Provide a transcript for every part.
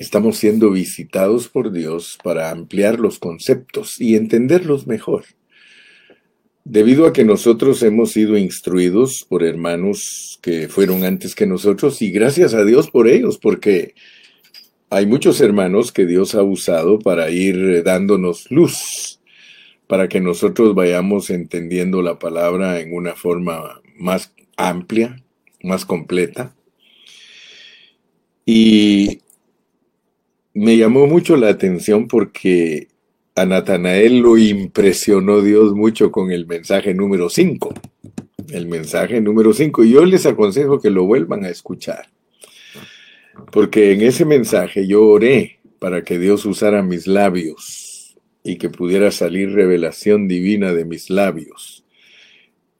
estamos siendo visitados por Dios para ampliar los conceptos y entenderlos mejor. Debido a que nosotros hemos sido instruidos por hermanos que fueron antes que nosotros y gracias a Dios por ellos, porque hay muchos hermanos que Dios ha usado para ir dándonos luz, para que nosotros vayamos entendiendo la palabra en una forma más amplia, más completa. Y me llamó mucho la atención porque a Natanael lo impresionó Dios mucho con el mensaje número 5. El mensaje número 5. Y yo les aconsejo que lo vuelvan a escuchar. Porque en ese mensaje yo oré para que Dios usara mis labios y que pudiera salir revelación divina de mis labios.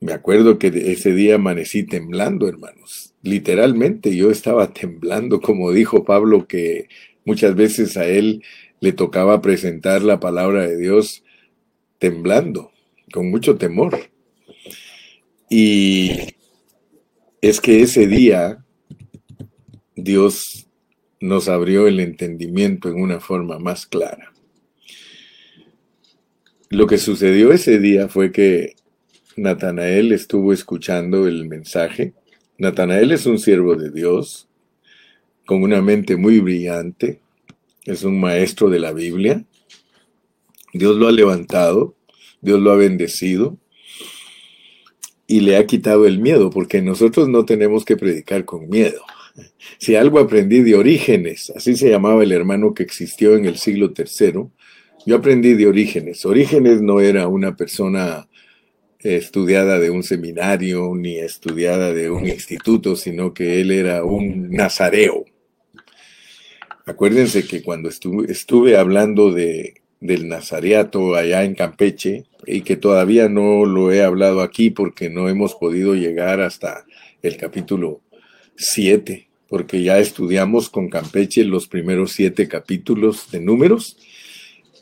Me acuerdo que ese día amanecí temblando, hermanos. Literalmente yo estaba temblando, como dijo Pablo, que muchas veces a él le tocaba presentar la palabra de Dios temblando, con mucho temor. Y es que ese día Dios nos abrió el entendimiento en una forma más clara. Lo que sucedió ese día fue que Natanael estuvo escuchando el mensaje. Natanael es un siervo de Dios, con una mente muy brillante, es un maestro de la Biblia. Dios lo ha levantado, Dios lo ha bendecido y le ha quitado el miedo, porque nosotros no tenemos que predicar con miedo. Si algo aprendí de Orígenes, así se llamaba el hermano que existió en el siglo III, yo aprendí de Orígenes. Orígenes no era una persona estudiada de un seminario ni estudiada de un instituto, sino que él era un nazareo. Acuérdense que cuando estuve, estuve hablando de, del nazareato allá en Campeche y que todavía no lo he hablado aquí porque no hemos podido llegar hasta el capítulo 7, porque ya estudiamos con Campeche los primeros siete capítulos de números,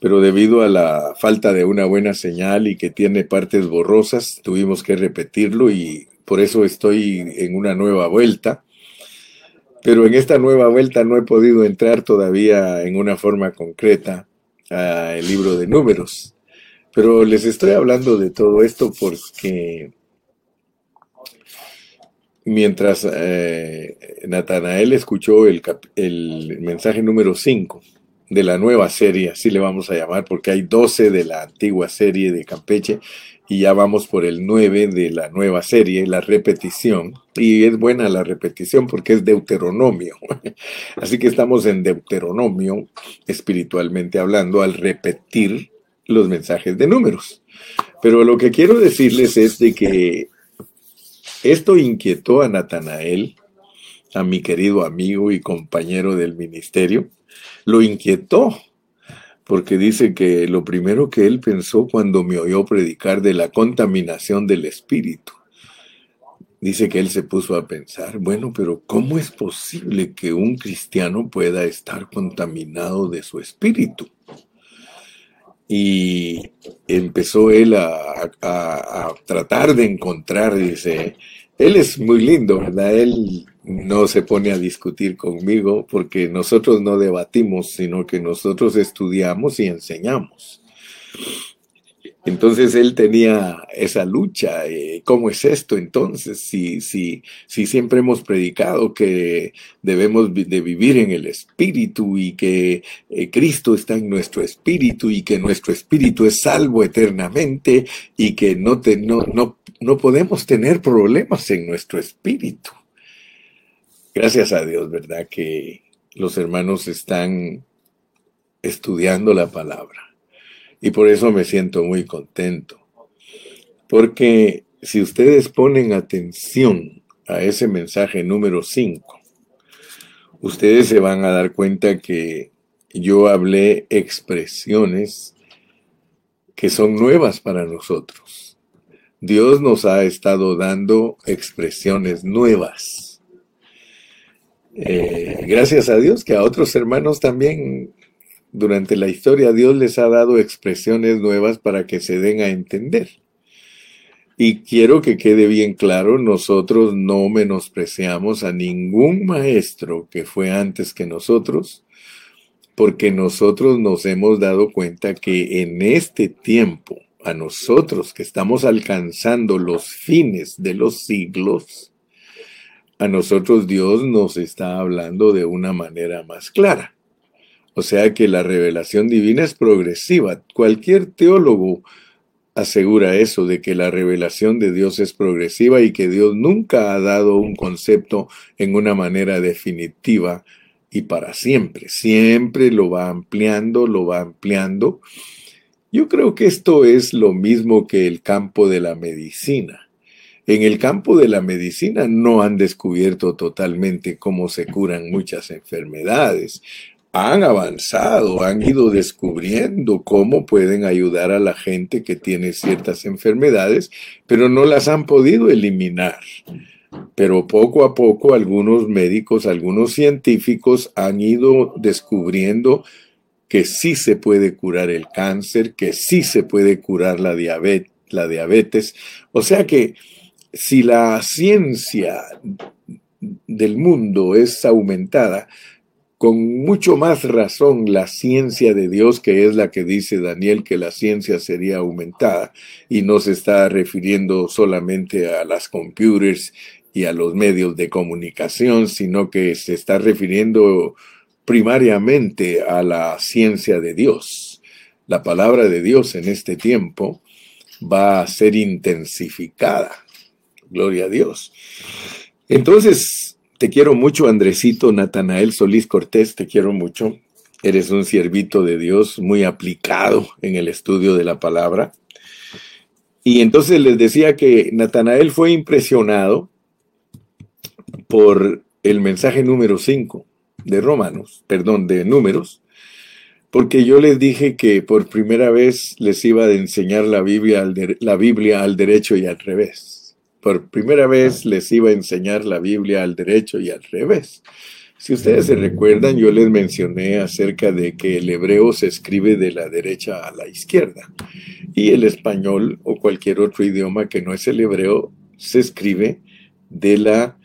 pero debido a la falta de una buena señal y que tiene partes borrosas, tuvimos que repetirlo y por eso estoy en una nueva vuelta. Pero en esta nueva vuelta no he podido entrar todavía en una forma concreta al libro de números. Pero les estoy hablando de todo esto porque mientras eh, Natanael escuchó el, el mensaje número 5 de la nueva serie, así le vamos a llamar, porque hay 12 de la antigua serie de Campeche y ya vamos por el 9 de la nueva serie, la repetición. Y es buena la repetición porque es Deuteronomio. Así que estamos en Deuteronomio, espiritualmente hablando, al repetir los mensajes de números. Pero lo que quiero decirles es de que esto inquietó a Natanael, a mi querido amigo y compañero del ministerio, lo inquietó, porque dice que lo primero que él pensó cuando me oyó predicar de la contaminación del espíritu, dice que él se puso a pensar, bueno, pero ¿cómo es posible que un cristiano pueda estar contaminado de su espíritu? Y empezó él a, tratar de encontrar, dice, él es muy lindo, ¿verdad? Él no se pone a discutir conmigo porque nosotros no debatimos, sino que nosotros estudiamos y enseñamos. Entonces él tenía esa lucha. Eh, ¿Cómo es esto entonces? Si, si, si siempre hemos predicado que debemos de vivir en el Espíritu y que eh, Cristo está en nuestro Espíritu y que nuestro Espíritu es salvo eternamente y que no, te, no, no, no podemos tener problemas en nuestro Espíritu. Gracias a Dios, ¿verdad? Que los hermanos están estudiando la palabra y por eso me siento muy contento. Porque si ustedes ponen atención a ese mensaje número 5, ustedes se van a dar cuenta que yo hablé expresiones que son nuevas para nosotros. Dios nos ha estado dando expresiones nuevas. Eh, gracias a Dios que a otros hermanos también durante la historia Dios les ha dado expresiones nuevas para que se den a entender. Y quiero que quede bien claro, nosotros no menospreciamos a ningún maestro que fue antes que nosotros, porque nosotros nos hemos dado cuenta que en este tiempo, a nosotros que estamos alcanzando los fines de los siglos, a nosotros Dios nos está hablando de una manera más clara. O sea que la revelación divina es progresiva. Cualquier teólogo asegura eso, de que la revelación de Dios es progresiva y que Dios nunca ha dado un concepto en una manera definitiva y para siempre. Siempre lo va ampliando, lo va ampliando. Yo creo que esto es lo mismo que el campo de la medicina. En el campo de la medicina no han descubierto totalmente cómo se curan muchas enfermedades. Han avanzado, han ido descubriendo cómo pueden ayudar a la gente que tiene ciertas enfermedades, pero no las han podido eliminar. Pero poco a poco algunos médicos, algunos científicos han ido descubriendo que sí se puede curar el cáncer, que sí se puede curar la diabetes. O sea que si la ciencia del mundo es aumentada, con mucho más razón la ciencia de Dios, que es la que dice Daniel que la ciencia sería aumentada, y no se está refiriendo solamente a las computers y a los medios de comunicación, sino que se está refiriendo primariamente a la ciencia de Dios. La palabra de Dios en este tiempo va a ser intensificada. Gloria a Dios. Entonces, te quiero mucho, Andresito Natanael Solís Cortés, te quiero mucho. Eres un siervito de Dios muy aplicado en el estudio de la palabra. Y entonces les decía que Natanael fue impresionado por el mensaje número 5 de Romanos, perdón, de Números, porque yo les dije que por primera vez les iba a enseñar la Biblia, al la Biblia al derecho y al revés. Por primera vez les iba a enseñar la Biblia al derecho y al revés. Si ustedes se recuerdan, yo les mencioné acerca de que el hebreo se escribe de la derecha a la izquierda y el español o cualquier otro idioma que no es el hebreo se escribe de la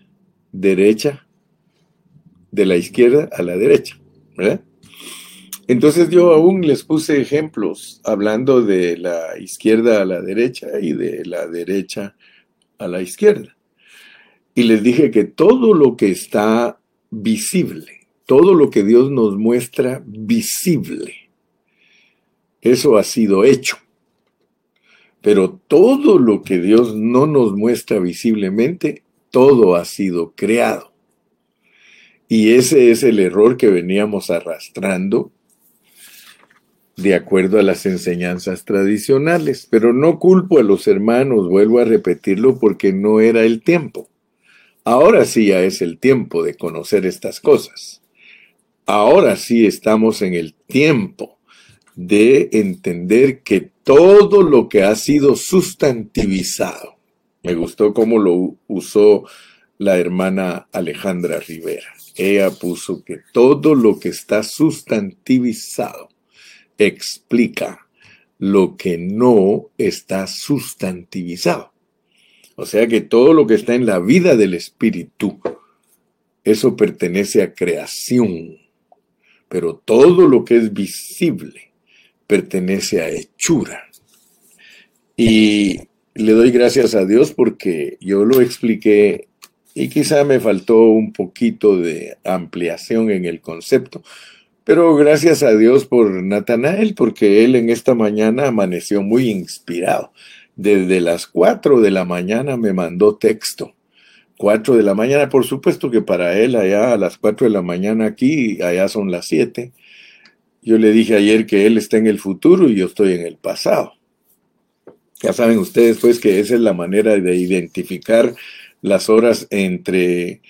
derecha, de la izquierda a la derecha, ¿verdad? Entonces yo aún les puse ejemplos hablando de la izquierda a la derecha y de la derecha a la izquierda. Y les dije que todo lo que está visible, todo lo que Dios nos muestra visible, eso ha sido hecho. Pero todo lo que Dios no nos muestra visiblemente, todo ha sido creado. Y ese es el error que veníamos arrastrando de acuerdo a las enseñanzas tradicionales. Pero no culpo a los hermanos, vuelvo a repetirlo, porque no era el tiempo. Ahora sí ya es el tiempo de conocer estas cosas. Ahora sí estamos en el tiempo de entender que todo lo que ha sido sustantivizado, me gustó cómo lo usó la hermana Alejandra Rivera. Ella puso que todo lo que está sustantivizado explica lo que no está sustantivizado. O sea que todo lo que está en la vida del espíritu, eso pertenece a creación. Pero todo lo que es visible pertenece a hechura. Y le doy gracias a Dios porque yo lo expliqué y quizá me faltó un poquito de ampliación en el concepto. Pero gracias a Dios por Natanael, porque él en esta mañana amaneció muy inspirado. Desde las 4 de la mañana me mandó texto. 4 de la mañana, por supuesto que para él allá a las 4 de la mañana aquí, allá son las 7. Yo le dije ayer que él está en el futuro y yo estoy en el pasado. Ya saben ustedes pues que esa es la manera de identificar las horas entre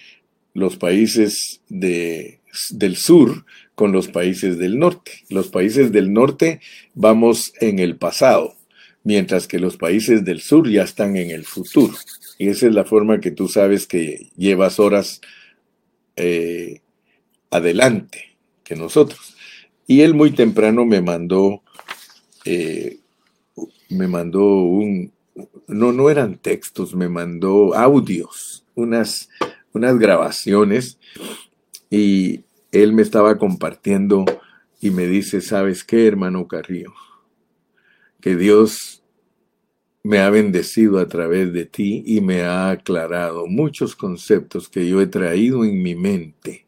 los países de, del sur con los países del norte. Los países del norte vamos en el pasado, mientras que los países del sur ya están en el futuro. Y esa es la forma que tú sabes que llevas horas eh, adelante que nosotros. Y él muy temprano me mandó eh, me mandó un, no, no eran textos, me mandó audios, unas, unas grabaciones y él me estaba compartiendo y me dice, ¿sabes qué, hermano Carrillo? Que Dios me ha bendecido a través de ti y me ha aclarado muchos conceptos que yo he traído en mi mente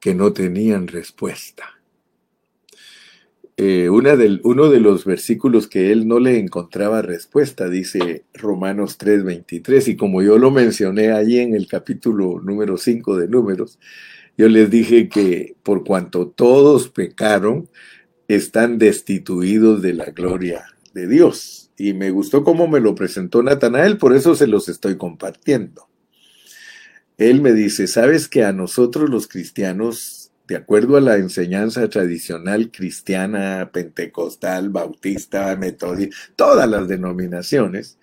que no tenían respuesta. Eh, uno de los versículos que él no le encontraba respuesta, dice Romanos 3:23, y como yo lo mencioné allí en el capítulo número 5 de números, yo les dije que por cuanto todos pecaron, están destituidos de la gloria de Dios. Y me gustó cómo me lo presentó Natanael, por eso se los estoy compartiendo. Él me dice, ¿sabes que a nosotros los cristianos de acuerdo a la enseñanza tradicional cristiana, pentecostal, bautista, metodista, todas las denominaciones,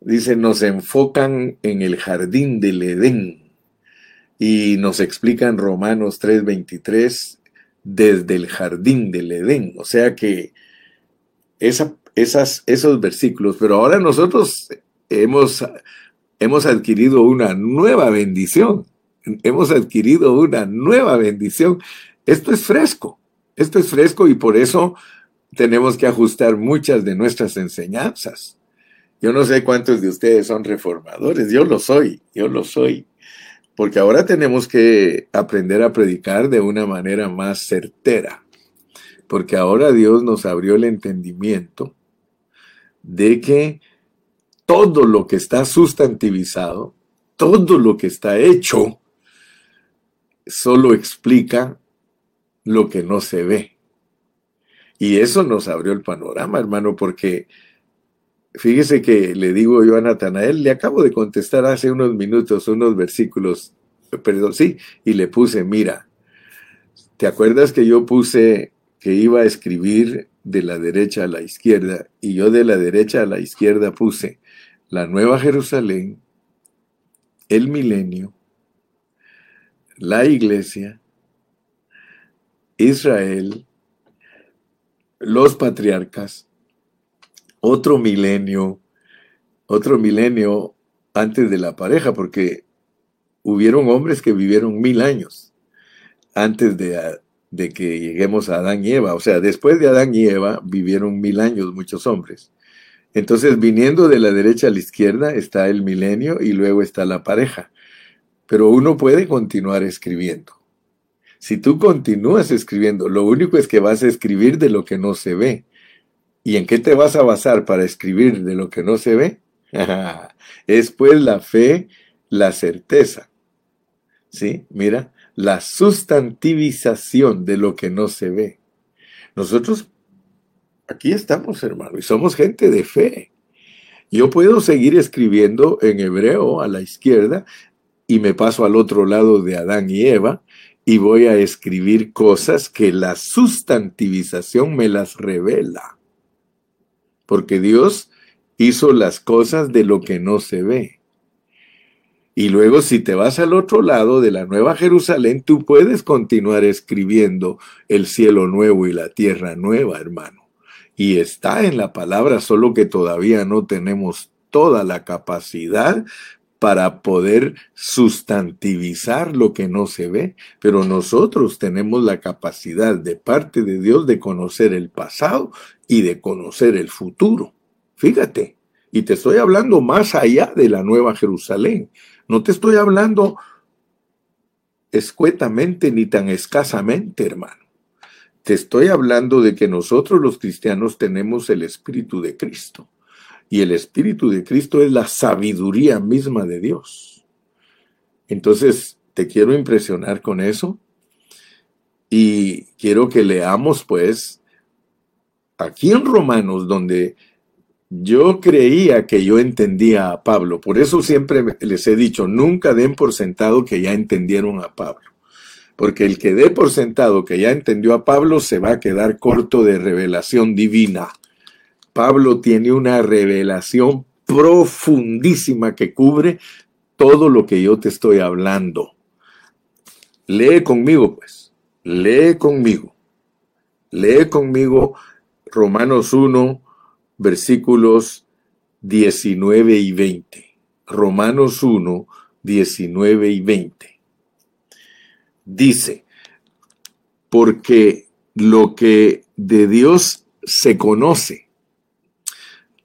dice, nos enfocan en el jardín del Edén y nos explican Romanos 3:23 desde el jardín del Edén. O sea que esos versículos, pero ahora nosotros hemos, hemos adquirido una nueva bendición hemos adquirido una nueva bendición. Esto es fresco, esto es fresco y por eso tenemos que ajustar muchas de nuestras enseñanzas. Yo no sé cuántos de ustedes son reformadores, yo lo soy, yo lo soy, porque ahora tenemos que aprender a predicar de una manera más certera, porque ahora Dios nos abrió el entendimiento de que todo lo que está sustantivizado, todo lo que está hecho, solo explica lo que no se ve. Y eso nos abrió el panorama, hermano, porque fíjese que le digo yo a Natanael, le acabo de contestar hace unos minutos unos versículos, perdón, sí, y le puse, mira, ¿te acuerdas que yo puse que iba a escribir de la derecha a la izquierda y yo de la derecha a la izquierda puse la Nueva Jerusalén, el milenio, la iglesia, Israel, los patriarcas, otro milenio, otro milenio antes de la pareja, porque hubieron hombres que vivieron mil años antes de, de, que lleguemos a Adán y Eva. O sea, después de Adán y Eva vivieron mil años muchos hombres. Entonces, viniendo de la derecha a la izquierda está el milenio y luego está la pareja pero uno puede continuar escribiendo. Si tú continúas escribiendo, lo único es que vas a escribir de lo que no se ve. ¿Y en qué te vas a basar para escribir de lo que no se ve? es pues la fe, la certeza. ¿Sí? Mira, la sustantivización de lo que no se ve. Nosotros aquí estamos, hermano, y somos gente de fe. Yo puedo seguir escribiendo en hebreo a la izquierda y me paso al otro lado de Adán y Eva y voy a escribir cosas que la sustantivización me las revela. Porque Dios hizo las cosas de lo que no se ve. Y luego si te vas al otro lado de la Nueva Jerusalén, tú puedes continuar escribiendo el cielo nuevo y la tierra nueva, hermano. Y está en la palabra, solo que todavía no tenemos toda la capacidad para poder sustantivizar lo que no se ve, pero nosotros tenemos la capacidad de parte de Dios de conocer el pasado y de conocer el futuro. Fíjate, y te estoy hablando más allá de la Nueva Jerusalén. No te estoy hablando escuetamente ni tan escasamente, hermano. Te estoy hablando de que nosotros los cristianos tenemos el Espíritu de Cristo. Y el Espíritu de Cristo es la sabiduría misma de Dios. Entonces, te quiero impresionar con eso. Y quiero que leamos, pues, aquí en Romanos, donde yo creía que yo entendía a Pablo. Por eso siempre les he dicho, nunca den por sentado que ya entendieron a Pablo. Porque el que dé por sentado que ya entendió a Pablo se va a quedar corto de revelación divina. Pablo tiene una revelación profundísima que cubre todo lo que yo te estoy hablando. Lee conmigo, pues. Lee conmigo. Lee conmigo Romanos 1, versículos 19 y 20. Romanos 1, 19 y 20. Dice, porque lo que de Dios se conoce,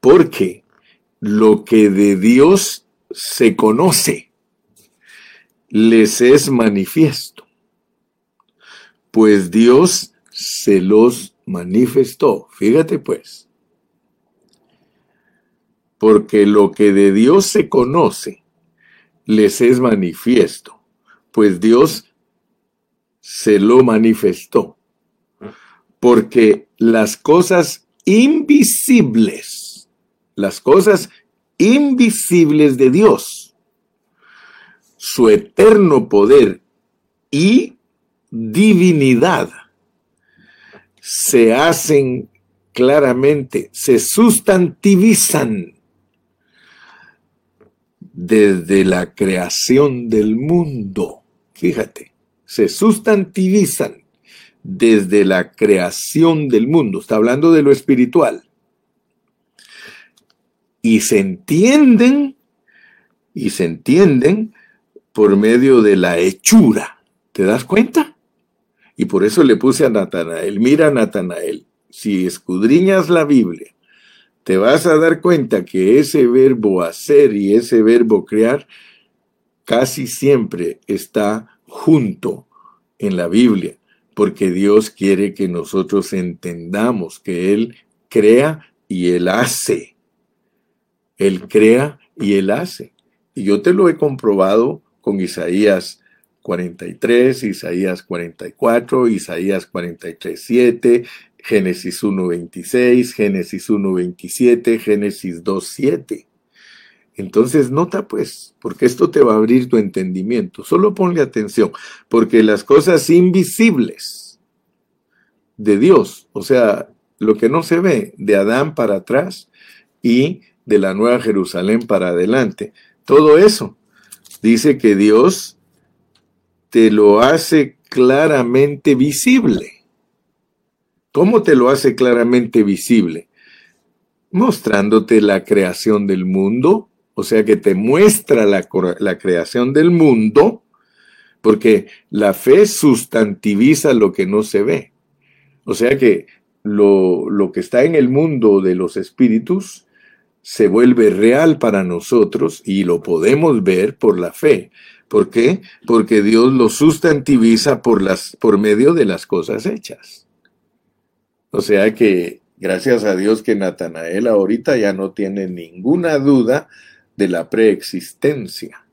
porque lo que de Dios se conoce les es manifiesto, pues Dios se los manifestó. Fíjate pues, porque lo que de Dios se conoce les es manifiesto, pues Dios se lo manifestó. Porque las cosas invisibles, las cosas invisibles de Dios, su eterno poder y divinidad, se hacen claramente, se sustantivizan desde la creación del mundo. Fíjate se sustantivizan desde la creación del mundo. Está hablando de lo espiritual. Y se entienden, y se entienden por medio de la hechura. ¿Te das cuenta? Y por eso le puse a Natanael, mira Natanael, si escudriñas la Biblia, te vas a dar cuenta que ese verbo hacer y ese verbo crear casi siempre está junto en la Biblia, porque Dios quiere que nosotros entendamos que Él crea y Él hace. Él crea y Él hace. Y yo te lo he comprobado con Isaías 43, Isaías 44, Isaías 43, 7, Génesis 1, 26, Génesis 1, 27, Génesis 2, 7. Entonces, nota pues, porque esto te va a abrir tu entendimiento. Solo ponle atención, porque las cosas invisibles de Dios, o sea, lo que no se ve de Adán para atrás y de la Nueva Jerusalén para adelante, todo eso dice que Dios te lo hace claramente visible. ¿Cómo te lo hace claramente visible? Mostrándote la creación del mundo, o sea que te muestra la, creación del mundo, porque la fe sustantiviza lo que no se ve. O sea que lo, que está en el mundo de los espíritus se vuelve real para nosotros y lo podemos ver por la fe. ¿Por qué? Porque Dios lo sustantiviza por, las, por medio de las cosas hechas. O sea que gracias a Dios que Natanael ahorita ya no tiene ninguna duda de la preexistencia.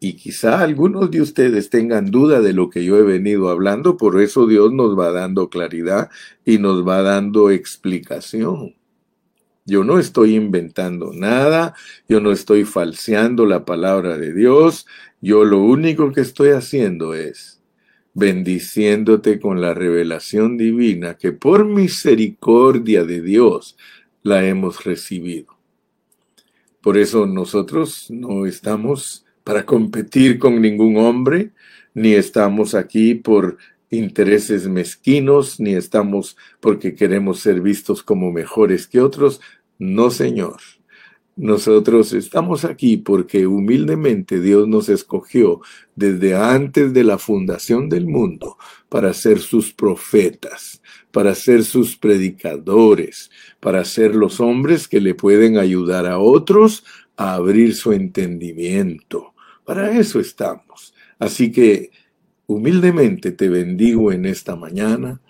Y quizá algunos de ustedes tengan duda de lo que yo he venido hablando, por eso Dios nos va dando claridad y nos va dando explicación. Yo no estoy inventando nada, yo no estoy falseando la palabra de Dios, yo lo único que estoy haciendo es bendiciéndote con la revelación divina que por misericordia de Dios la hemos recibido. Por eso nosotros no estamos para competir con ningún hombre, ni estamos aquí por intereses mezquinos, ni estamos porque queremos ser vistos como mejores que otros. No, Señor. Nosotros estamos aquí porque humildemente Dios nos escogió desde antes de la fundación del mundo para ser sus profetas, para ser sus predicadores, para ser los hombres que le pueden ayudar a otros a abrir su entendimiento. Para eso estamos. Así que humildemente te bendigo en esta mañana,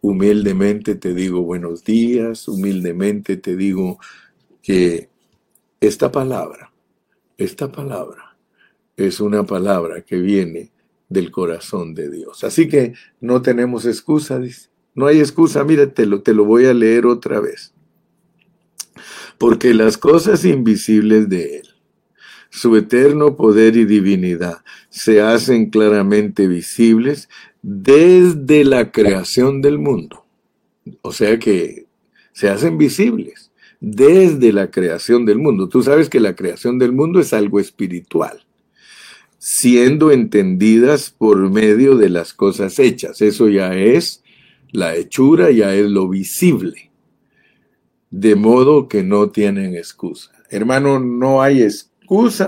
humildemente te digo buenos días, humildemente te digo que esta palabra, esta palabra es una palabra que viene del corazón de Dios. Así que no tenemos excusa. No hay excusa, mira, te lo, te lo voy a leer otra vez. Porque las cosas invisibles de Él, su eterno poder y divinidad, se hacen claramente visibles desde la creación del mundo. O sea que se hacen visibles desde la creación del mundo. Tú sabes que la creación del mundo es algo espiritual, siendo entendidas por medio de las cosas hechas. Eso ya es la hechura, ya es lo visible. De modo que no tienen excusa. Hermano, no hay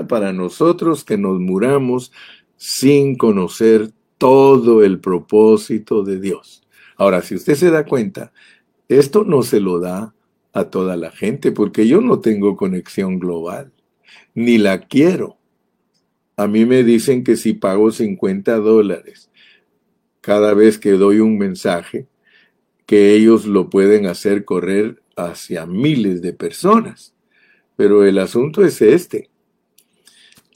para nosotros que nos muramos sin conocer todo el propósito de Dios. Ahora, si usted se da cuenta, esto no se lo da a toda la gente porque yo no tengo conexión global, ni la quiero. A mí me dicen que si pago 50 dólares cada vez que doy un mensaje, que ellos lo pueden hacer correr hacia miles de personas. Pero el asunto es este,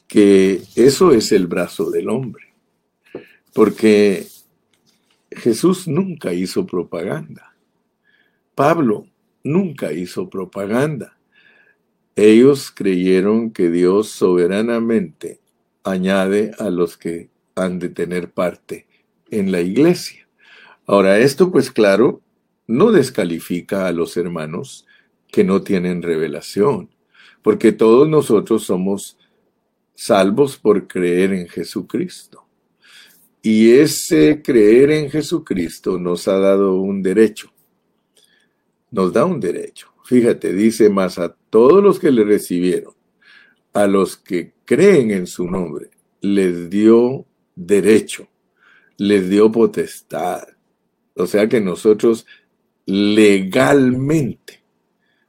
que eso es el brazo del hombre. Porque Jesús nunca hizo propaganda. Pablo nunca hizo propaganda. Ellos creyeron que Dios soberanamente añade a los que han de tener parte en la iglesia. Ahora, esto pues claro, no descalifica a los hermanos que no tienen revelación, porque todos nosotros somos salvos por creer en Jesucristo. Y ese creer en Jesucristo nos ha dado un derecho. Nos da un derecho. Fíjate, dice más a todos los que le recibieron, a los que creen en su nombre, les dio derecho, les dio potestad. O sea que nosotros legalmente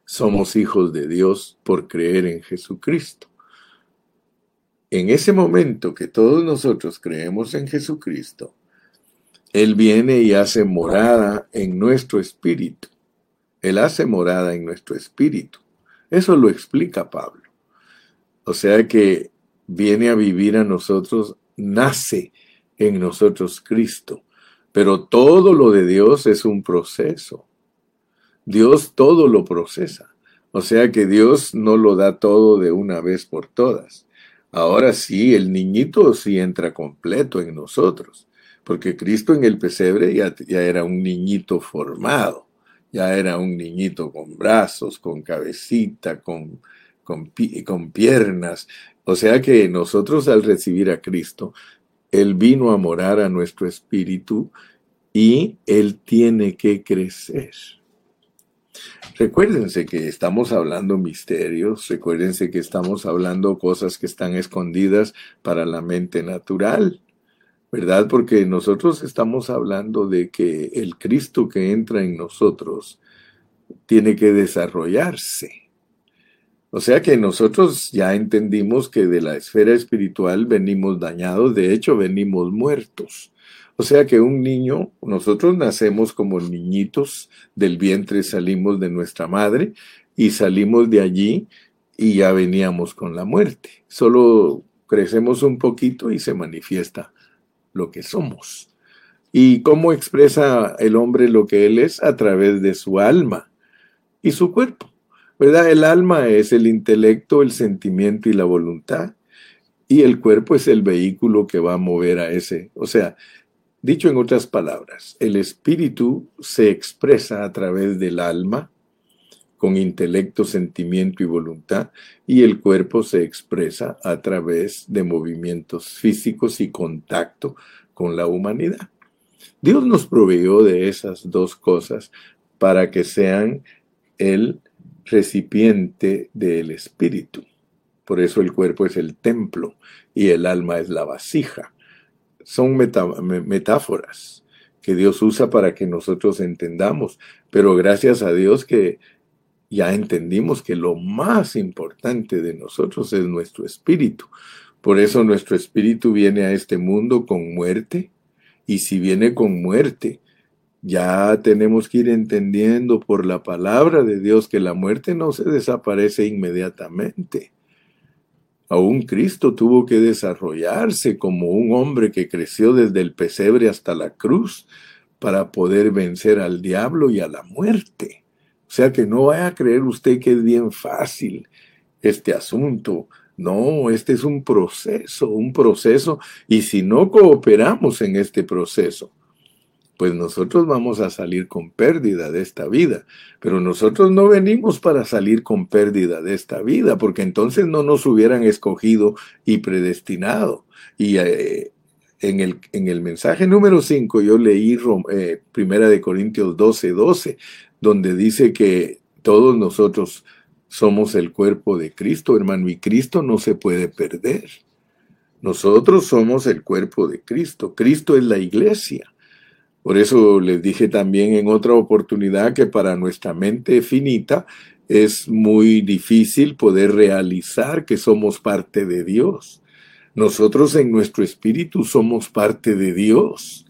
somos hijos de Dios por creer en Jesucristo. En ese momento que todos nosotros creemos en Jesucristo, Él viene y hace morada en nuestro espíritu. Él hace morada en nuestro espíritu. Eso lo explica Pablo. O sea que viene a vivir a nosotros, nace en nosotros Cristo. Pero todo lo de Dios es un proceso. Dios todo lo procesa. O sea que Dios no lo da todo de una vez por todas. Ahora sí, el niñito sí entra completo en nosotros, porque Cristo en el pesebre ya, era un niñito formado, ya era un niñito con brazos, con cabecita, con, con, con piernas. O sea que nosotros al recibir a Cristo él vino a morar a nuestro espíritu y Él tiene que crecer. Recuérdense que estamos hablando misterios, recuérdense que estamos hablando cosas que están escondidas para la mente natural, ¿verdad? Porque nosotros estamos hablando de que el Cristo que entra en nosotros tiene que desarrollarse. O sea que nosotros ya entendimos que de la esfera espiritual venimos dañados, de hecho venimos muertos. O sea que un niño, nosotros nacemos como niñitos del vientre, salimos de nuestra madre y salimos de allí y ya veníamos con la muerte. Solo crecemos un poquito y se manifiesta lo que somos. ¿Y cómo expresa el hombre lo que él es? A través de su alma y su cuerpo. ¿verdad? El alma es el intelecto, el sentimiento y la voluntad, y el cuerpo es el vehículo que va a mover a ese. O sea, dicho en otras palabras, el espíritu se expresa a través del alma, con intelecto, sentimiento y voluntad, y el cuerpo se expresa a través de movimientos físicos y contacto con la humanidad. Dios nos proveyó de esas dos cosas para que sean el recipiente del espíritu. Por eso el cuerpo es el templo y el alma es la vasija. Son metáforas que Dios usa para que nosotros entendamos, pero gracias a Dios que ya entendimos que lo más importante de nosotros es nuestro espíritu. Por eso nuestro espíritu viene a este mundo con muerte, y si viene con muerte, ya tenemos que ir entendiendo por la palabra de Dios que la muerte no se desaparece inmediatamente. Aún Cristo tuvo que desarrollarse como un hombre que creció desde el pesebre hasta la cruz para poder vencer al diablo y a la muerte. O sea que no vaya a creer usted que es bien fácil este asunto. No, este es un proceso, un proceso, y si no cooperamos en este proceso, pues nosotros vamos a salir con pérdida de esta vida. Pero nosotros no venimos para salir con pérdida de esta vida, porque entonces no nos hubieran escogido y predestinado. Y eh, en, el, en el mensaje número 5 yo leí eh, Primera de Corintios 12, 12, donde dice que todos nosotros somos el cuerpo de Cristo, hermano, y Cristo no se puede perder. Nosotros somos el cuerpo de Cristo. Cristo es la iglesia. Por eso les dije también en otra oportunidad que para nuestra mente finita es muy difícil poder realizar que somos parte de Dios. Nosotros en nuestro espíritu somos parte de Dios,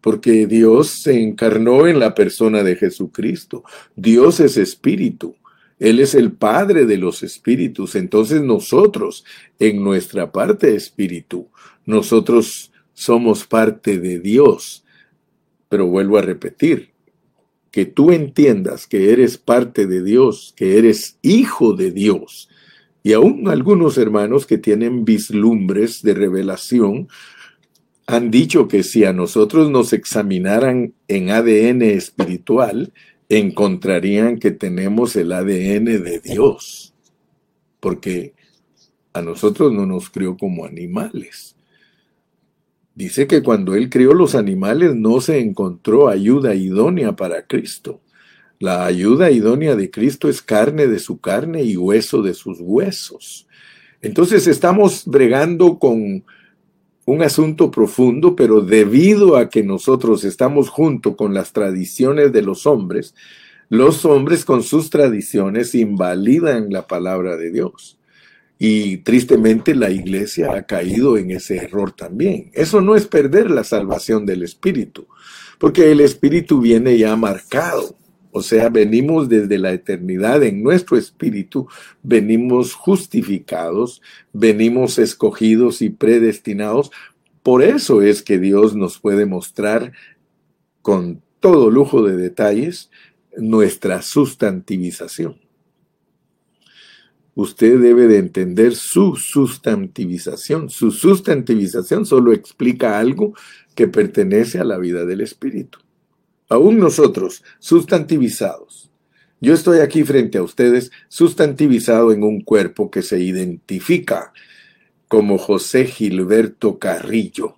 porque Dios se encarnó en la persona de Jesucristo. Dios es espíritu. Él es el Padre de los espíritus. Entonces nosotros, en nuestra parte espíritu, nosotros somos parte de Dios. Pero vuelvo a repetir, que tú entiendas que eres parte de Dios, que eres hijo de Dios. Y aún algunos hermanos que tienen vislumbres de revelación han dicho que si a nosotros nos examinaran en ADN espiritual, encontrarían que tenemos el ADN de Dios, porque a nosotros no nos crió como animales. Dice que cuando él crió los animales no se encontró ayuda idónea para Cristo. La ayuda idónea de Cristo es carne de su carne y hueso de sus huesos. Entonces estamos bregando con un asunto profundo, pero debido a que nosotros estamos junto con las tradiciones de los hombres, los hombres con sus tradiciones invalidan la palabra de Dios. Y tristemente la iglesia ha caído en ese error también. Eso no es perder la salvación del Espíritu, porque el Espíritu viene ya marcado. O sea, venimos desde la eternidad en nuestro espíritu, venimos justificados, venimos escogidos y predestinados. Por eso es que Dios nos puede mostrar con todo lujo de detalles nuestra sustantivización. Usted debe de entender su sustantivización. Su sustantivización solo explica algo que pertenece a la vida del espíritu aún nosotros, sustantivizados. Yo estoy aquí frente a ustedes, sustantivizado en un cuerpo que se identifica como José Gilberto Carrillo.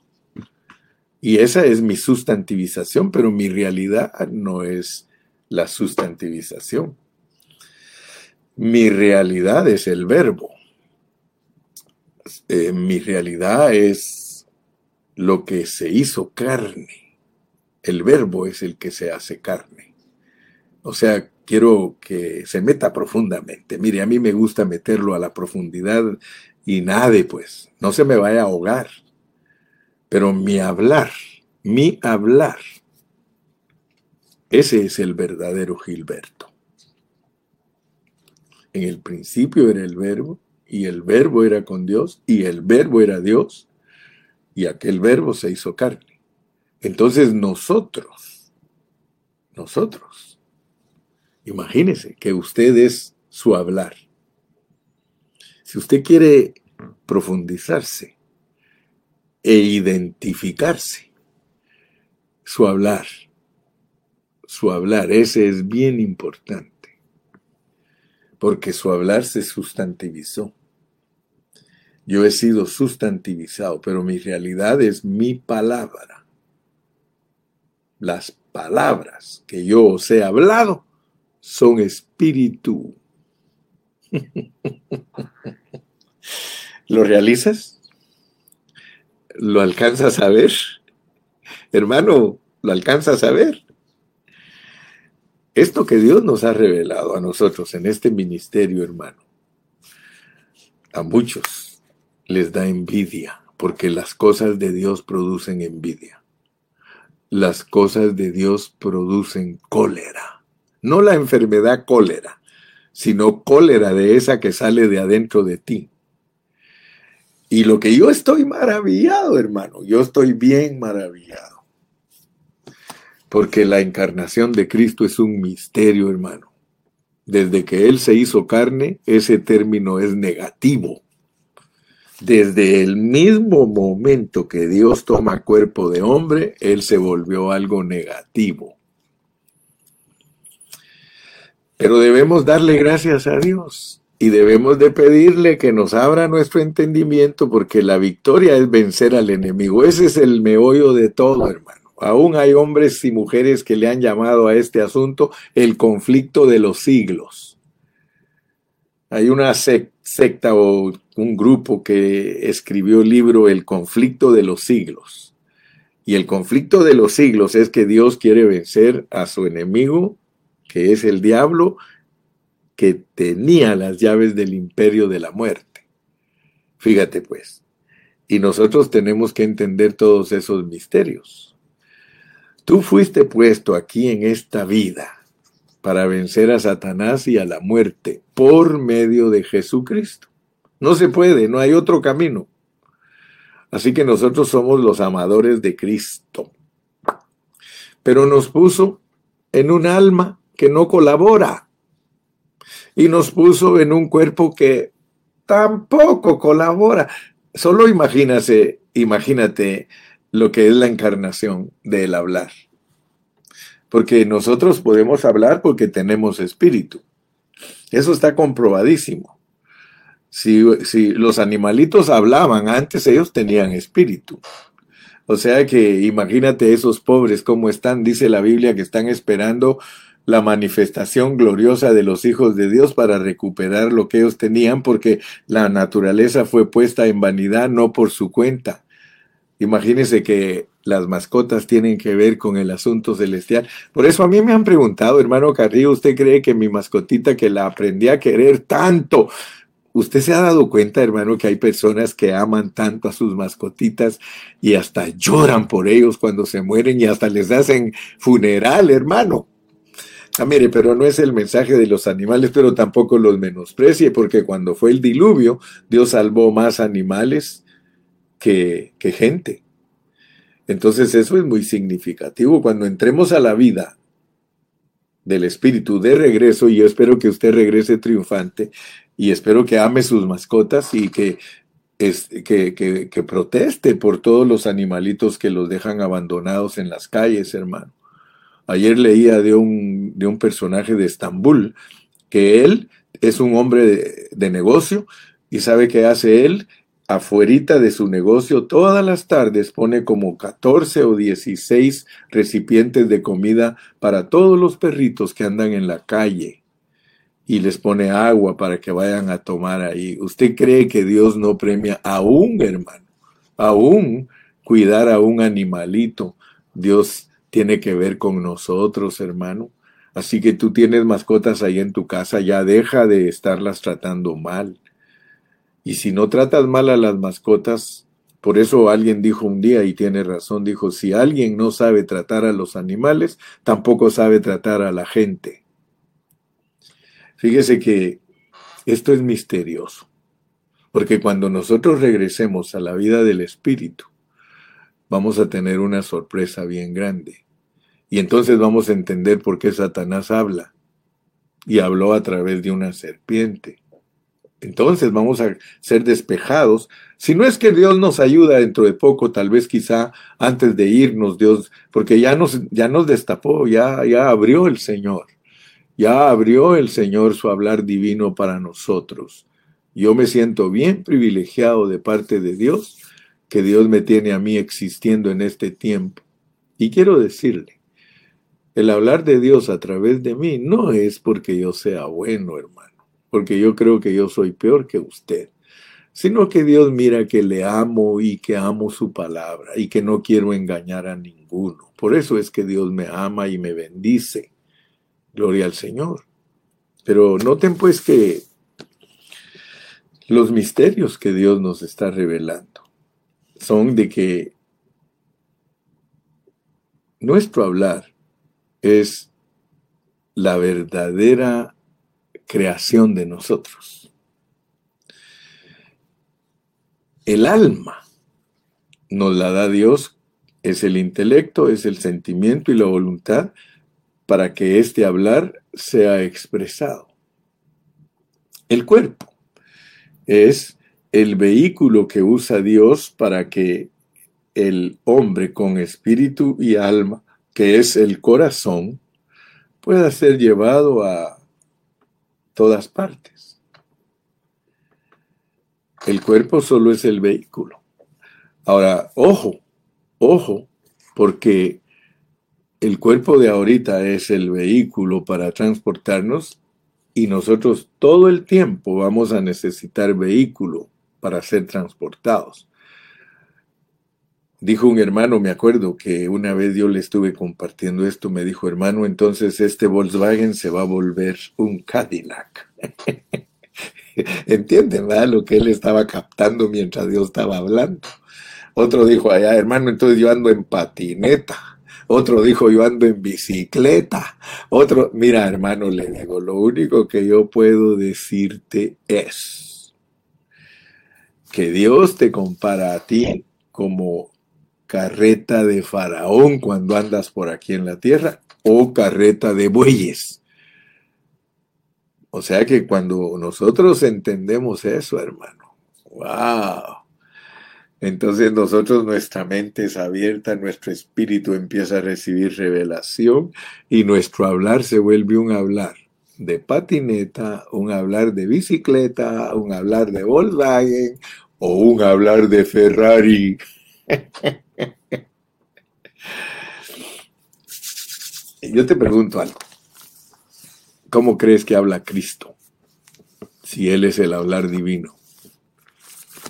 Y esa es mi sustantivización, pero mi realidad no es la sustantivización. Mi realidad es el verbo. Eh, mi realidad es lo que se hizo carne el verbo es el que se hace carne. O sea, quiero que se meta profundamente. Mire, a mí me gusta meterlo a la profundidad y nade, pues, no se me vaya a ahogar. Pero mi hablar, mi hablar, ese es el verdadero Gilberto. En el principio era el verbo, y el verbo era con Dios, y el verbo era Dios, y aquel verbo se hizo carne. Entonces nosotros, nosotros, imagínese que usted es su hablar. Si usted quiere profundizarse e identificarse, su hablar, su hablar, ese es bien importante, porque su hablar se sustantivizó. Yo he sido sustantivizado, pero mi realidad es mi palabra las palabras que yo os he hablado son espíritu. ¿Lo realizas? ¿Lo alcanzas a ver? Hermano, ¿lo alcanzas a ver? Esto que Dios nos ha revelado a nosotros en este ministerio, hermano, a muchos les da envidia, porque las cosas de Dios producen envidia las cosas de Dios producen cólera. No la enfermedad cólera, sino cólera de esa que sale de adentro de ti. Y lo que yo estoy maravillado, hermano, yo estoy bien maravillado. Porque la encarnación de Cristo es un misterio, hermano. Desde que Él se hizo carne, ese término es negativo. Desde el mismo momento que Dios toma cuerpo de hombre, Él se volvió algo negativo. Pero debemos darle gracias a Dios y debemos de pedirle que nos abra nuestro entendimiento porque la victoria es vencer al enemigo. Ese es el meollo de todo, hermano. Aún hay hombres y mujeres que le han llamado a este asunto el conflicto de los siglos. Hay una secta o un grupo que escribió el libro El conflicto de los siglos. Y el conflicto de los siglos es que Dios quiere vencer a su enemigo, que es el diablo, que tenía las llaves del imperio de la muerte. Fíjate pues. Y nosotros tenemos que entender todos esos misterios. Tú fuiste puesto aquí en esta vida para vencer a Satanás y a la muerte por medio de Jesucristo. No se puede, no hay otro camino. Así que nosotros somos los amadores de Cristo. Pero nos puso en un alma que no colabora y nos puso en un cuerpo que tampoco colabora. Solo imagínate, imagínate lo que es la encarnación del hablar. Porque nosotros podemos hablar porque tenemos espíritu. Eso está comprobadísimo. Si, si los animalitos hablaban antes, ellos tenían espíritu. O sea que imagínate esos pobres cómo están, dice la Biblia, que están esperando la manifestación gloriosa de los hijos de Dios para recuperar lo que ellos tenían, porque la naturaleza fue puesta en vanidad, no por su cuenta. Imagínense que las mascotas tienen que ver con el asunto celestial. Por eso a mí me han preguntado, hermano Carrillo, ¿usted cree que mi mascotita que la aprendí a querer tanto? ¿Usted se ha dado cuenta, hermano, que hay personas que aman tanto a sus mascotitas y hasta lloran por ellos cuando se mueren y hasta les hacen funeral, hermano? Ah, mire, pero no es el mensaje de los animales, pero tampoco los menosprecie, porque cuando fue el diluvio, Dios salvó más animales que, gente. Entonces eso es muy significativo. Cuando entremos a la vida del Espíritu de regreso, y yo espero que usted regrese triunfante, y espero que ame sus mascotas y que, es, que, que proteste por todos los animalitos que los dejan abandonados en las calles, hermano. Ayer leía de un, de un personaje de Estambul, que él es un hombre de, de negocio y sabe qué hace él afuerita de su negocio todas las tardes pone como 14 o 16 recipientes de comida para todos los perritos que andan en la calle y les pone agua para que vayan a tomar ahí. ¿Usted cree que Dios no premia aún, hermano? Aún cuidar a un animalito. Dios tiene que ver con nosotros, hermano. Así que tú tienes mascotas ahí en tu casa, ya deja de estarlas tratando mal. Y si no tratas mal a las mascotas, por eso alguien dijo un día, y tiene razón, dijo, si alguien no sabe tratar a los animales, tampoco sabe tratar a la gente. Fíjese que esto es misterioso, porque cuando nosotros regresemos a la vida del Espíritu, vamos a tener una sorpresa bien grande. Y entonces vamos a entender por qué Satanás habla. Y habló a través de una serpiente. Entonces vamos a ser despejados. Si no es que Dios nos ayuda dentro de poco, tal vez quizá antes de irnos, Dios, porque ya nos, ya nos destapó, ya, ya abrió el Señor. Ya abrió el Señor su hablar divino para nosotros. Yo me siento bien privilegiado de parte de Dios que Dios me tiene a mí existiendo en este tiempo. Y quiero decirle, el hablar de Dios a través de mí no es porque yo sea bueno, hermano, porque yo creo que yo soy peor que usted, sino que Dios mira que le amo y que amo su palabra y que no quiero engañar a ninguno. Por eso es que Dios me ama y me bendice. Gloria al Señor. Pero noten pues que los misterios que Dios nos está revelando son de que nuestro hablar es la verdadera creación de nosotros. El alma nos la da Dios, es el intelecto, es el sentimiento y la voluntad para que este hablar sea expresado. El cuerpo es el vehículo que usa Dios para que el hombre con espíritu y alma, que es el corazón, pueda ser llevado a todas partes. El cuerpo solo es el vehículo. Ahora, ojo, ojo, porque el cuerpo de ahorita es el vehículo para transportarnos y nosotros todo el tiempo vamos a necesitar vehículo para ser transportados. Dijo un hermano, me acuerdo que una vez yo le estuve compartiendo esto, me dijo, hermano, entonces este Volkswagen se va a volver un Cadillac. ¿Entienden verdad? lo que él estaba captando mientras Dios estaba hablando? Otro dijo allá, hermano, entonces yo ando en patineta. Otro dijo, yo ando en bicicleta. Otro, mira, hermano, le digo, lo único que yo puedo decirte es que Dios te compara a ti como carreta de faraón cuando andas por aquí en la tierra o carreta de bueyes. O sea que cuando nosotros entendemos eso, hermano, wow. Entonces nosotros, nuestra mente es abierta, nuestro espíritu empieza a recibir revelación y nuestro hablar se vuelve un hablar de patineta, un hablar de bicicleta, un hablar de Volkswagen o un hablar de Ferrari. Yo te pregunto algo. ¿Cómo crees que habla Cristo? Si Él es el hablar divino.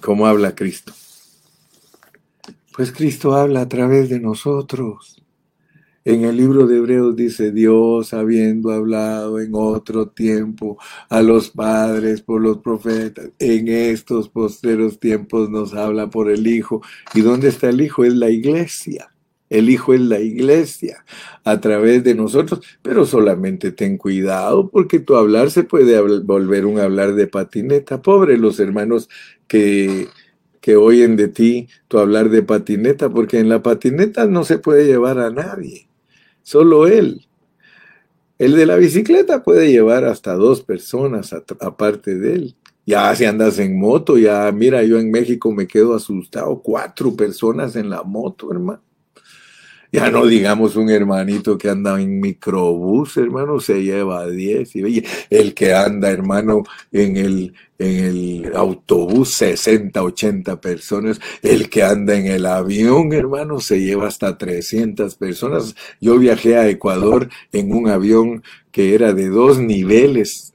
¿Cómo habla Cristo? Pues Cristo habla a través de nosotros. En el libro de Hebreos dice Dios habiendo hablado en otro tiempo a los padres por los profetas, en estos posteros tiempos nos habla por el Hijo. ¿Y dónde está el Hijo? Es la iglesia. El Hijo es la iglesia a través de nosotros, pero solamente ten cuidado porque tu hablar se puede volver un hablar de patineta. Pobre los hermanos que que oyen de ti tu hablar de patineta, porque en la patineta no se puede llevar a nadie solo él. El de la bicicleta puede llevar hasta dos personas aparte de él. Ya si andas en moto, ya mira, yo en México me quedo asustado, cuatro personas en la moto, hermano. Ya no digamos un hermanito que anda en microbús, hermano, se lleva 10. Y el que anda, hermano, en el, en el autobús, 60, 80 personas. El que anda en el avión, hermano, se lleva hasta 300 personas. Yo viajé a Ecuador en un avión que era de dos niveles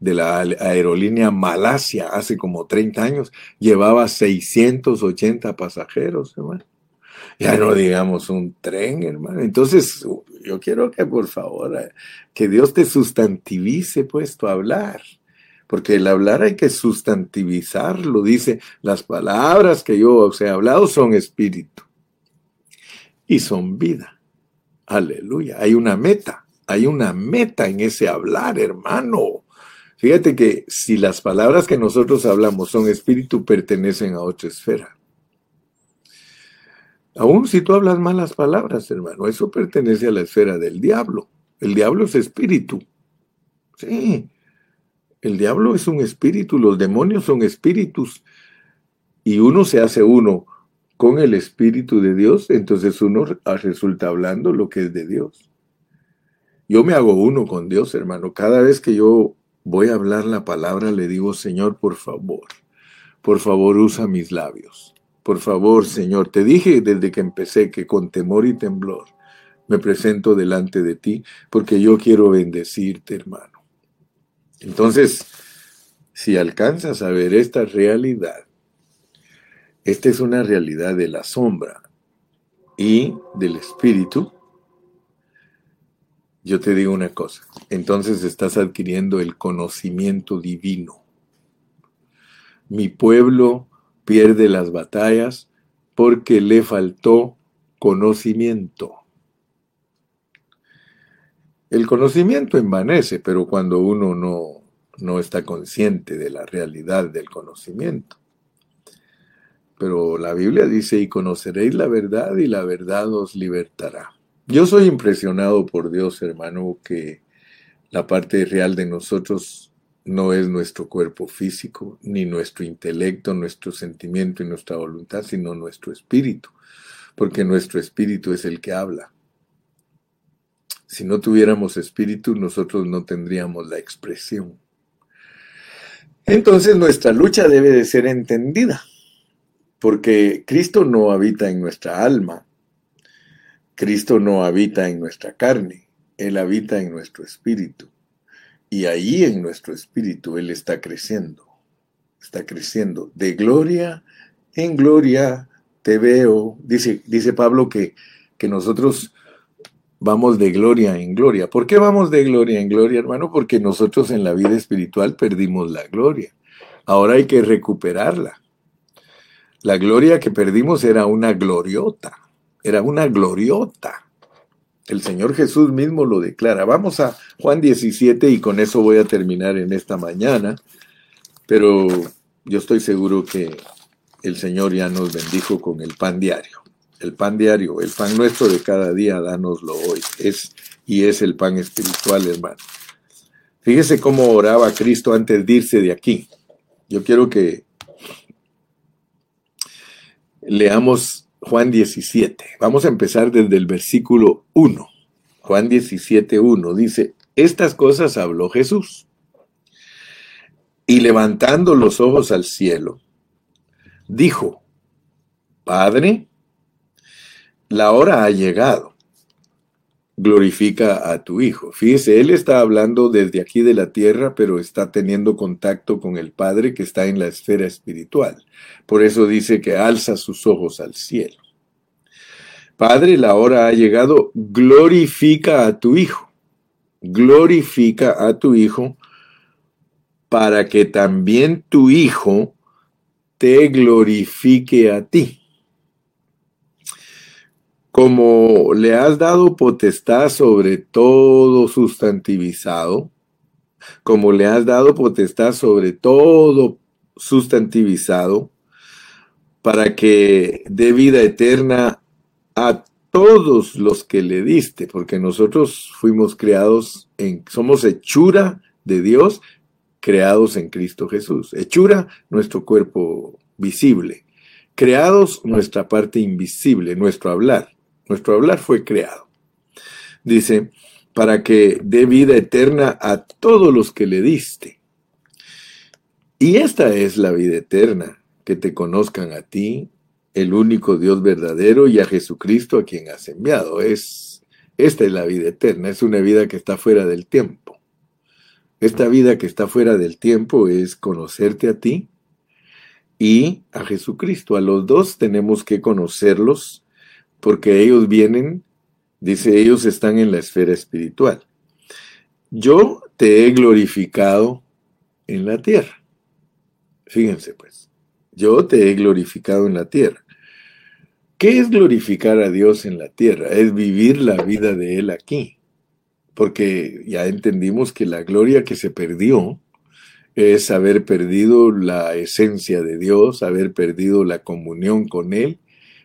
de la aerolínea Malasia hace como 30 años. Llevaba 680 pasajeros, hermano. Ya no digamos un tren, hermano. Entonces, yo quiero que por favor, eh, que Dios te sustantivice puesto a hablar. Porque el hablar hay que sustantivizarlo. Dice, las palabras que yo os he hablado son espíritu y son vida. Aleluya. Hay una meta. Hay una meta en ese hablar, hermano. Fíjate que si las palabras que nosotros hablamos son espíritu, pertenecen a otra esfera. Aún si tú hablas malas palabras, hermano, eso pertenece a la esfera del diablo. El diablo es espíritu. Sí, el diablo es un espíritu, los demonios son espíritus. Y uno se hace uno con el espíritu de Dios, entonces uno resulta hablando lo que es de Dios. Yo me hago uno con Dios, hermano. Cada vez que yo voy a hablar la palabra, le digo, Señor, por favor, por favor, usa mis labios. Por favor, Señor, te dije desde que empecé que con temor y temblor me presento delante de ti porque yo quiero bendecirte, hermano. Entonces, si alcanzas a ver esta realidad, esta es una realidad de la sombra y del espíritu, yo te digo una cosa, entonces estás adquiriendo el conocimiento divino. Mi pueblo pierde las batallas porque le faltó conocimiento. El conocimiento envanece, pero cuando uno no, no está consciente de la realidad del conocimiento. Pero la Biblia dice, y conoceréis la verdad y la verdad os libertará. Yo soy impresionado por Dios, hermano, que la parte real de nosotros no es nuestro cuerpo físico, ni nuestro intelecto, nuestro sentimiento y nuestra voluntad, sino nuestro espíritu, porque nuestro espíritu es el que habla. Si no tuviéramos espíritu, nosotros no tendríamos la expresión. Entonces nuestra lucha debe de ser entendida, porque Cristo no habita en nuestra alma, Cristo no habita en nuestra carne, Él habita en nuestro espíritu. Y ahí en nuestro espíritu Él está creciendo, está creciendo de gloria en gloria, te veo. Dice, dice Pablo que, que nosotros vamos de gloria en gloria. ¿Por qué vamos de gloria en gloria, hermano? Porque nosotros en la vida espiritual perdimos la gloria. Ahora hay que recuperarla. La gloria que perdimos era una gloriota, era una gloriota. El Señor Jesús mismo lo declara. Vamos a Juan 17 y con eso voy a terminar en esta mañana, pero yo estoy seguro que el Señor ya nos bendijo con el pan diario. El pan diario, el pan nuestro de cada día, dánoslo hoy. Es y es el pan espiritual, hermano. Fíjese cómo oraba Cristo antes de irse de aquí. Yo quiero que leamos Juan 17. Vamos a empezar desde el versículo 1. Juan 17, 1 dice, estas cosas habló Jesús. Y levantando los ojos al cielo, dijo, Padre, la hora ha llegado glorifica a tu Hijo. Fíjese, Él está hablando desde aquí de la tierra, pero está teniendo contacto con el Padre que está en la esfera espiritual. Por eso dice que alza sus ojos al cielo. Padre, la hora ha llegado, glorifica a tu Hijo. Glorifica a tu Hijo para que también tu Hijo te glorifique a ti como le has dado potestad sobre todo sustantivizado, como le has dado potestad sobre todo sustantivizado, para que dé vida eterna a todos los que le diste, porque nosotros fuimos creados en, somos hechura de Dios, creados en Cristo Jesús. Hechura, nuestro cuerpo visible. Creados, nuestra parte invisible, nuestro hablar. Nuestro hablar fue creado. Dice, para que dé vida eterna a todos los que le diste. Y esta es la vida eterna, que te conozcan a ti, el único Dios verdadero, y a Jesucristo a quien has enviado. Es, esta es la vida eterna, es una vida que está fuera del tiempo. Esta vida que está fuera del tiempo es conocerte a ti y a Jesucristo. A los dos tenemos que conocerlos porque ellos vienen, dice, ellos están en la esfera espiritual. Yo te he glorificado en la tierra. Fíjense pues, yo te he glorificado en la tierra. ¿Qué es glorificar a Dios en la tierra? Es vivir la vida de Él aquí. Porque ya entendimos que la gloria que se perdió es haber perdido la esencia de Dios, haber perdido la comunión con Él.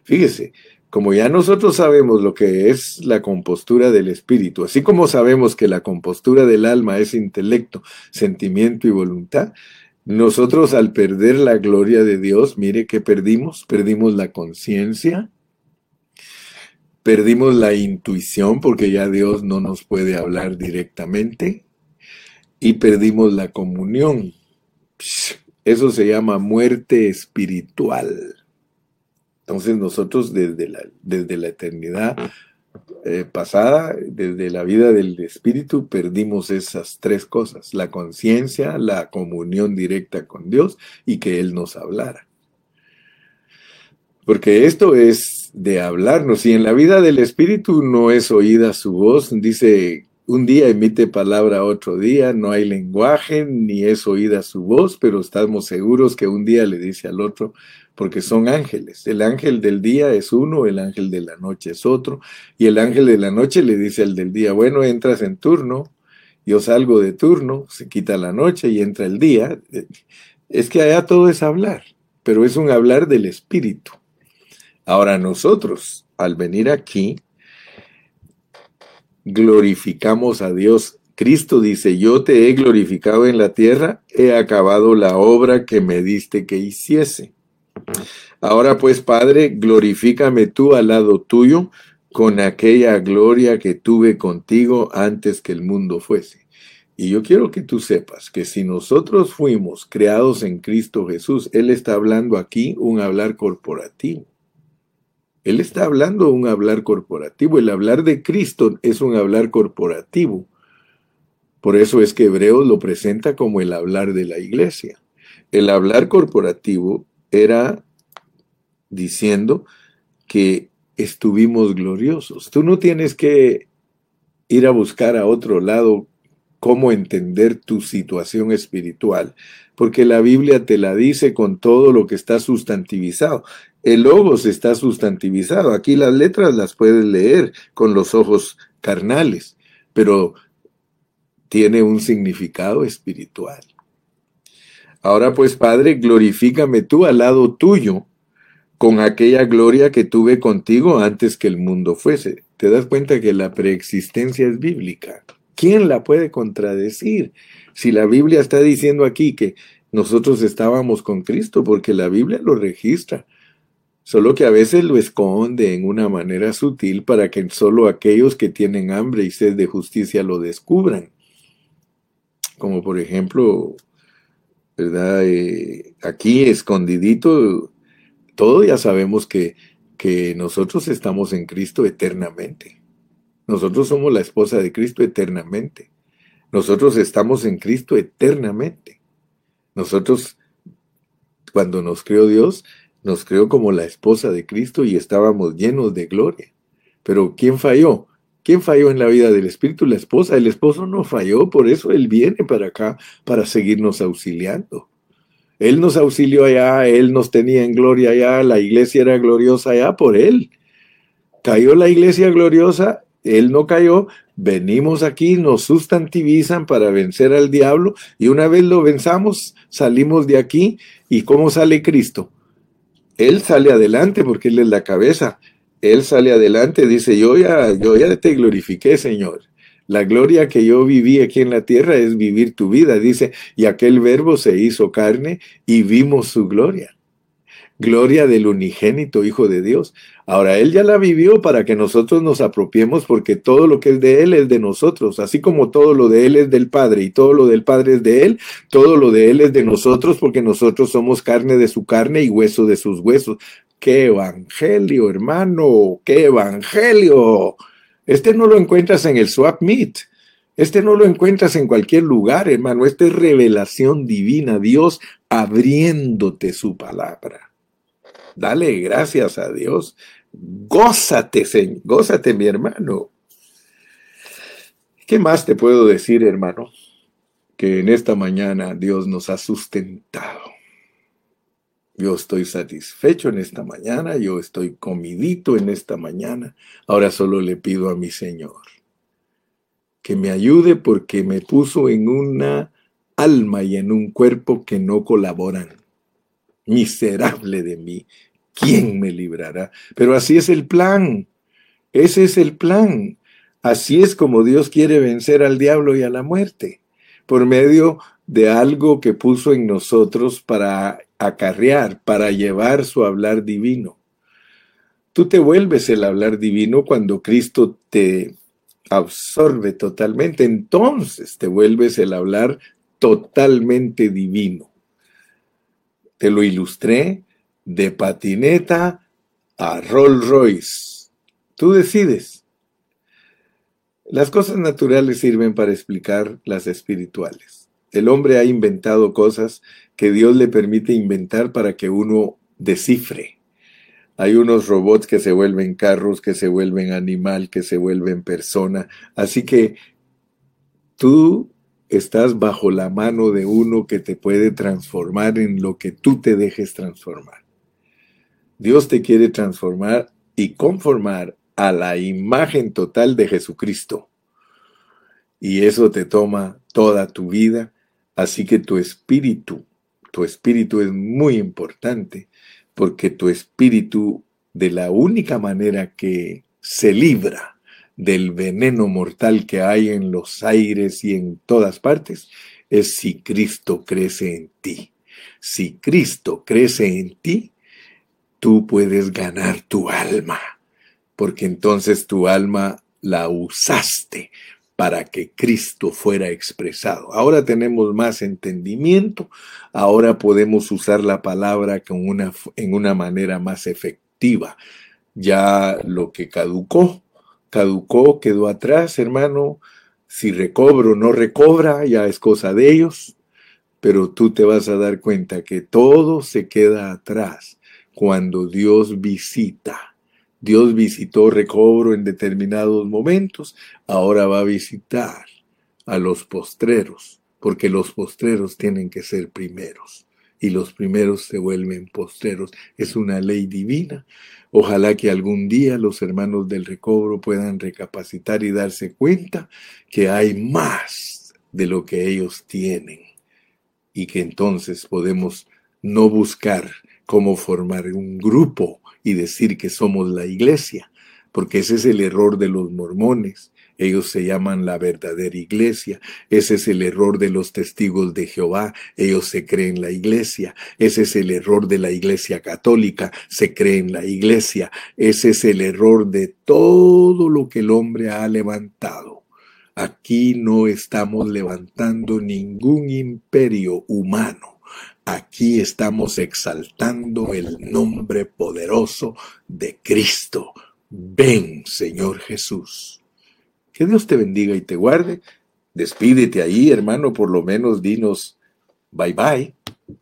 Fíjese, como ya nosotros sabemos lo que es la compostura del espíritu, así como sabemos que la compostura del alma es intelecto, sentimiento y voluntad, nosotros al perder la gloria de Dios, mire que perdimos, perdimos la conciencia, perdimos la intuición porque ya Dios no nos puede hablar directamente y perdimos la comunión. Eso se llama muerte espiritual. Entonces nosotros desde la, desde la eternidad eh, pasada, desde la vida del Espíritu, perdimos esas tres cosas, la conciencia, la comunión directa con Dios y que Él nos hablara. Porque esto es de hablarnos. Y en la vida del Espíritu no es oída su voz, dice un día emite palabra otro día, no hay lenguaje ni es oída su voz, pero estamos seguros que un día le dice al otro, porque son ángeles. El ángel del día es uno, el ángel de la noche es otro, y el ángel de la noche le dice al del día, bueno, entras en turno, yo salgo de turno, se quita la noche y entra el día. Es que allá todo es hablar, pero es un hablar del espíritu. Ahora nosotros, al venir aquí, glorificamos a Dios. Cristo dice, yo te he glorificado en la tierra, he acabado la obra que me diste que hiciese. Ahora pues, Padre, glorifícame tú al lado tuyo con aquella gloria que tuve contigo antes que el mundo fuese. Y yo quiero que tú sepas que si nosotros fuimos creados en Cristo Jesús, Él está hablando aquí un hablar corporativo. Él está hablando un hablar corporativo. El hablar de Cristo es un hablar corporativo. Por eso es que Hebreos lo presenta como el hablar de la iglesia. El hablar corporativo era diciendo que estuvimos gloriosos. Tú no tienes que ir a buscar a otro lado cómo entender tu situación espiritual, porque la Biblia te la dice con todo lo que está sustantivizado. El logos está sustantivizado. Aquí las letras las puedes leer con los ojos carnales, pero tiene un significado espiritual. Ahora pues, Padre, glorifícame tú al lado tuyo con aquella gloria que tuve contigo antes que el mundo fuese. Te das cuenta que la preexistencia es bíblica. ¿Quién la puede contradecir? Si la Biblia está diciendo aquí que nosotros estábamos con Cristo, porque la Biblia lo registra, solo que a veces lo esconde en una manera sutil para que solo aquellos que tienen hambre y sed de justicia lo descubran. Como por ejemplo, ¿verdad? Eh, aquí escondidito, todo ya sabemos que, que nosotros estamos en Cristo eternamente. Nosotros somos la esposa de Cristo eternamente. Nosotros estamos en Cristo eternamente. Nosotros, cuando nos creó Dios, nos creó como la esposa de Cristo y estábamos llenos de gloria. Pero ¿quién falló? ¿Quién falló en la vida del Espíritu? La esposa. El esposo no falló, por eso Él viene para acá, para seguirnos auxiliando. Él nos auxilió allá, Él nos tenía en gloria allá, la iglesia era gloriosa allá por Él. Cayó la iglesia gloriosa, Él no cayó, venimos aquí, nos sustantivizan para vencer al diablo y una vez lo venzamos, salimos de aquí y ¿cómo sale Cristo? Él sale adelante porque Él es la cabeza. Él sale adelante, dice, yo ya, yo ya te glorifiqué, Señor. La gloria que yo viví aquí en la tierra es vivir tu vida, dice, y aquel verbo se hizo carne y vimos su gloria. Gloria del unigénito Hijo de Dios. Ahora, Él ya la vivió para que nosotros nos apropiemos porque todo lo que es de Él es de nosotros, así como todo lo de Él es del Padre y todo lo del Padre es de Él, todo lo de Él es de nosotros porque nosotros somos carne de su carne y hueso de sus huesos. ¡Qué evangelio, hermano! ¡Qué evangelio! Este no lo encuentras en el swap meet. Este no lo encuentras en cualquier lugar, hermano. Esta es revelación divina, Dios abriéndote su palabra. Dale gracias a Dios. Gózate, gózate, mi hermano. ¿Qué más te puedo decir, hermano? Que en esta mañana Dios nos ha sustentado. Yo estoy satisfecho en esta mañana, yo estoy comidito en esta mañana. Ahora solo le pido a mi Señor que me ayude porque me puso en una alma y en un cuerpo que no colaboran. Miserable de mí, ¿quién me librará? Pero así es el plan, ese es el plan. Así es como Dios quiere vencer al diablo y a la muerte, por medio de algo que puso en nosotros para acarrear, para llevar su hablar divino. Tú te vuelves el hablar divino cuando Cristo te absorbe totalmente, entonces te vuelves el hablar totalmente divino. Te lo ilustré de patineta a Rolls Royce. Tú decides. Las cosas naturales sirven para explicar las espirituales. El hombre ha inventado cosas que Dios le permite inventar para que uno descifre. Hay unos robots que se vuelven carros, que se vuelven animal, que se vuelven persona. Así que tú estás bajo la mano de uno que te puede transformar en lo que tú te dejes transformar. Dios te quiere transformar y conformar a la imagen total de Jesucristo. Y eso te toma toda tu vida Así que tu espíritu, tu espíritu es muy importante porque tu espíritu de la única manera que se libra del veneno mortal que hay en los aires y en todas partes es si Cristo crece en ti. Si Cristo crece en ti, tú puedes ganar tu alma, porque entonces tu alma la usaste para que Cristo fuera expresado. Ahora tenemos más entendimiento, ahora podemos usar la palabra con una, en una manera más efectiva. Ya lo que caducó, caducó, quedó atrás, hermano. Si recobro o no recobra, ya es cosa de ellos, pero tú te vas a dar cuenta que todo se queda atrás cuando Dios visita. Dios visitó recobro en determinados momentos, ahora va a visitar a los postreros, porque los postreros tienen que ser primeros y los primeros se vuelven postreros. Es una ley divina. Ojalá que algún día los hermanos del recobro puedan recapacitar y darse cuenta que hay más de lo que ellos tienen y que entonces podemos no buscar cómo formar un grupo y decir que somos la iglesia, porque ese es el error de los mormones. Ellos se llaman la verdadera iglesia. Ese es el error de los testigos de Jehová. Ellos se creen la iglesia. Ese es el error de la iglesia católica. Se creen la iglesia. Ese es el error de todo lo que el hombre ha levantado. Aquí no estamos levantando ningún imperio humano. Aquí estamos exaltando el nombre poderoso de Cristo. Ven, Señor Jesús. Que Dios te bendiga y te guarde. Despídete ahí, hermano, por lo menos dinos bye bye.